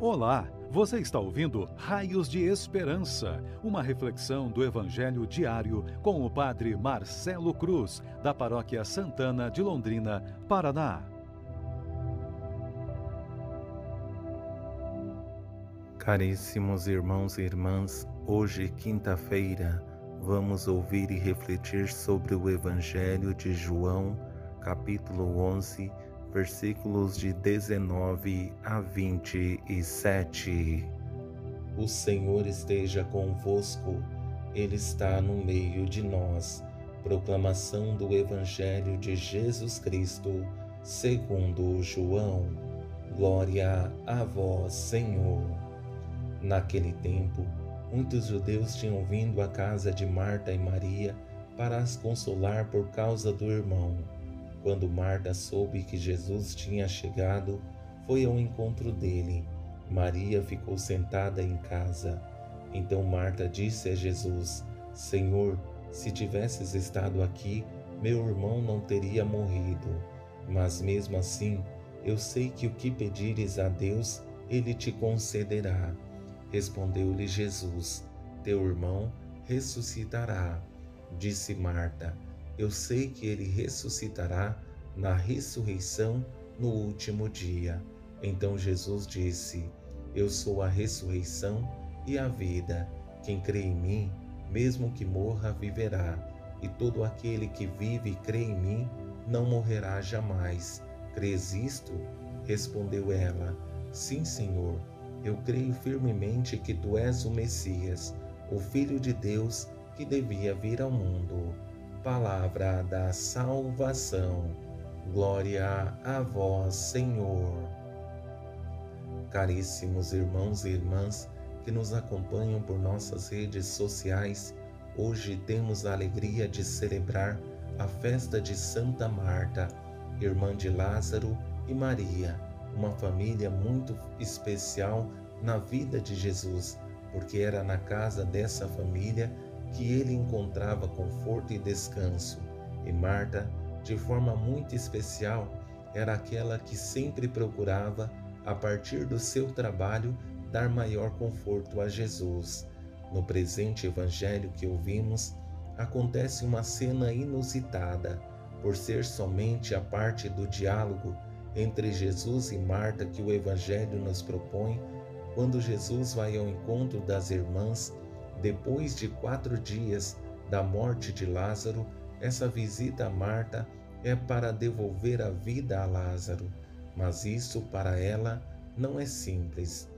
Olá, você está ouvindo Raios de Esperança, uma reflexão do Evangelho diário com o Padre Marcelo Cruz, da Paróquia Santana de Londrina, Paraná. Caríssimos irmãos e irmãs, hoje, quinta-feira, vamos ouvir e refletir sobre o Evangelho de João, capítulo 11 versículos de 19 a 27. O Senhor esteja convosco, Ele está no meio de nós. Proclamação do Evangelho de Jesus Cristo, segundo João. Glória a vós, Senhor. Naquele tempo, muitos judeus tinham vindo à casa de Marta e Maria para as consolar por causa do irmão. Quando Marta soube que Jesus tinha chegado, foi ao encontro dele. Maria ficou sentada em casa. Então Marta disse a Jesus: Senhor, se tivesses estado aqui, meu irmão não teria morrido. Mas mesmo assim, eu sei que o que pedires a Deus, ele te concederá. Respondeu-lhe Jesus: Teu irmão ressuscitará. Disse Marta: eu sei que ele ressuscitará na ressurreição no último dia. Então Jesus disse: Eu sou a ressurreição e a vida. Quem crê em mim, mesmo que morra, viverá. E todo aquele que vive e crê em mim não morrerá jamais. Crês isto? Respondeu ela: Sim, Senhor. Eu creio firmemente que tu és o Messias, o Filho de Deus que devia vir ao mundo palavra da salvação. Glória a vós, Senhor. Caríssimos irmãos e irmãs que nos acompanham por nossas redes sociais, hoje temos a alegria de celebrar a festa de Santa Marta, irmã de Lázaro e Maria, uma família muito especial na vida de Jesus, porque era na casa dessa família que ele encontrava conforto e descanso, e Marta, de forma muito especial, era aquela que sempre procurava, a partir do seu trabalho, dar maior conforto a Jesus. No presente evangelho que ouvimos, acontece uma cena inusitada, por ser somente a parte do diálogo entre Jesus e Marta que o evangelho nos propõe, quando Jesus vai ao encontro das irmãs depois de quatro dias da morte de Lázaro, essa visita a Marta é para devolver a vida a Lázaro, mas isso para ela não é simples.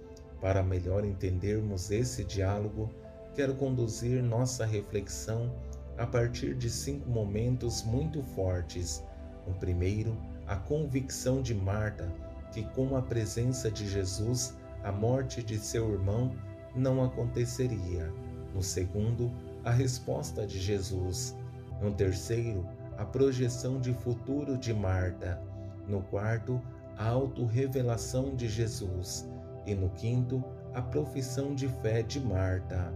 Para melhor entendermos esse diálogo, quero conduzir nossa reflexão a partir de cinco momentos muito fortes. O primeiro, a convicção de Marta que, com a presença de Jesus, a morte de seu irmão não aconteceria. No segundo, a resposta de Jesus. No terceiro, a projeção de futuro de Marta. No quarto, a autorrevelação de Jesus. E no quinto, a profissão de fé de Marta.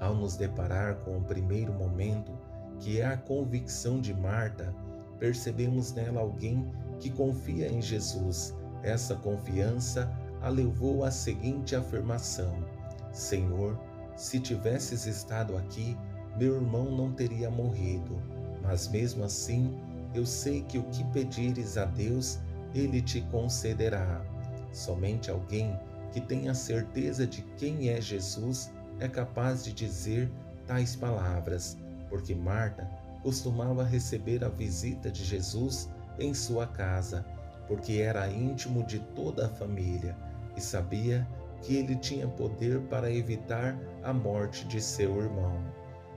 Ao nos deparar com o primeiro momento, que é a convicção de Marta, percebemos nela alguém que confia em Jesus. Essa confiança a levou à seguinte afirmação: Senhor, se tivesses estado aqui, meu irmão não teria morrido. Mas mesmo assim, eu sei que o que pedires a Deus, ele te concederá. Somente alguém que tenha certeza de quem é Jesus é capaz de dizer tais palavras, porque Marta costumava receber a visita de Jesus em sua casa, porque era íntimo de toda a família e sabia que ele tinha poder para evitar a morte de seu irmão.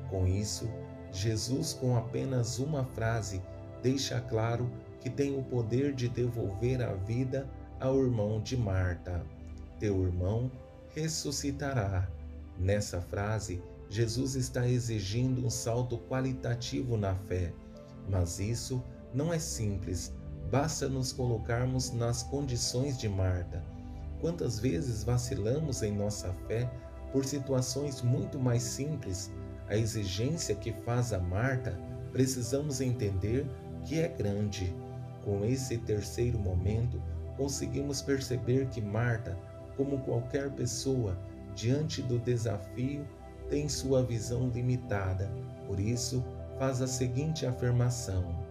Com isso, Jesus, com apenas uma frase, deixa claro que tem o poder de devolver a vida ao irmão de Marta. Teu irmão ressuscitará. Nessa frase, Jesus está exigindo um salto qualitativo na fé, mas isso não é simples, basta nos colocarmos nas condições de Marta Quantas vezes vacilamos em nossa fé por situações muito mais simples? A exigência que faz a Marta, precisamos entender que é grande. Com esse terceiro momento, conseguimos perceber que Marta, como qualquer pessoa, diante do desafio, tem sua visão limitada. Por isso, faz a seguinte afirmação: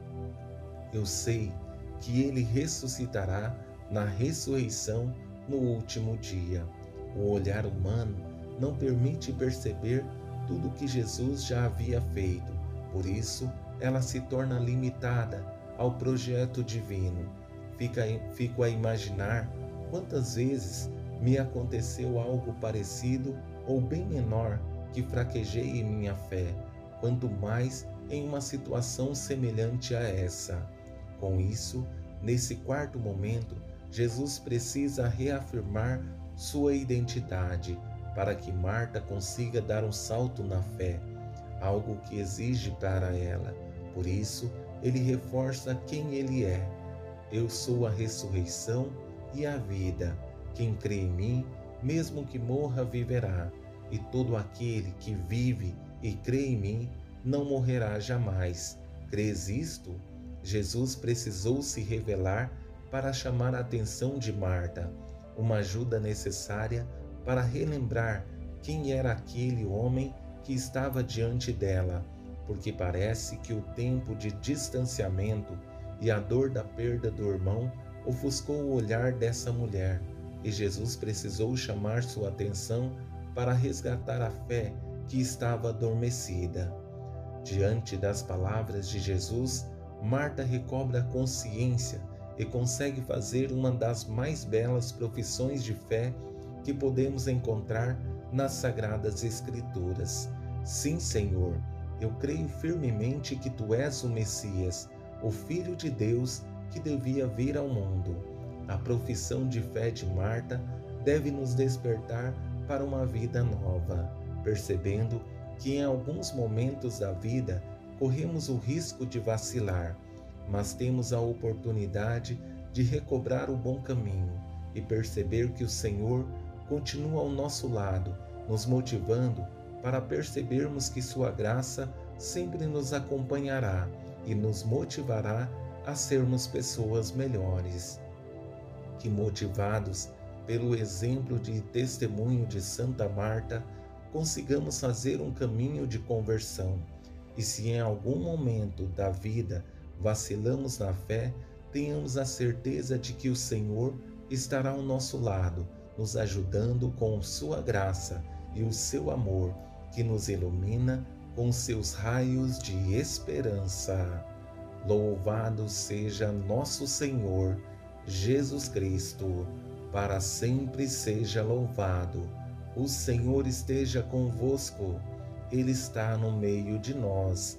Eu sei que ele ressuscitará na ressurreição no último dia. O olhar humano não permite perceber tudo que Jesus já havia feito. Por isso, ela se torna limitada ao projeto divino. Fico a imaginar quantas vezes me aconteceu algo parecido ou bem menor que fraquejei em minha fé, quanto mais em uma situação semelhante a essa. Com isso, nesse quarto momento, Jesus precisa reafirmar sua identidade para que Marta consiga dar um salto na fé, algo que exige para ela. Por isso, ele reforça quem ele é. Eu sou a ressurreição e a vida. Quem crê em mim, mesmo que morra, viverá. E todo aquele que vive e crê em mim, não morrerá jamais. Crês isto? Jesus precisou se revelar para chamar a atenção de Marta, uma ajuda necessária para relembrar quem era aquele homem que estava diante dela, porque parece que o tempo de distanciamento e a dor da perda do irmão ofuscou o olhar dessa mulher, e Jesus precisou chamar sua atenção para resgatar a fé que estava adormecida. Diante das palavras de Jesus, Marta recobra a consciência e consegue fazer uma das mais belas profissões de fé que podemos encontrar nas Sagradas Escrituras. Sim, Senhor, eu creio firmemente que tu és o Messias, o Filho de Deus que devia vir ao mundo. A profissão de fé de Marta deve nos despertar para uma vida nova, percebendo que em alguns momentos da vida corremos o risco de vacilar, mas temos a oportunidade de recobrar o bom caminho e perceber que o Senhor continua ao nosso lado, nos motivando para percebermos que Sua graça sempre nos acompanhará e nos motivará a sermos pessoas melhores. Que motivados pelo exemplo de testemunho de Santa Marta, consigamos fazer um caminho de conversão. E se em algum momento da vida vacilamos na fé, tenhamos a certeza de que o Senhor estará ao nosso lado, nos ajudando com Sua graça e o seu amor, que nos ilumina com seus raios de esperança. Louvado seja nosso Senhor Jesus Cristo, para sempre seja louvado. O Senhor esteja convosco, Ele está no meio de nós.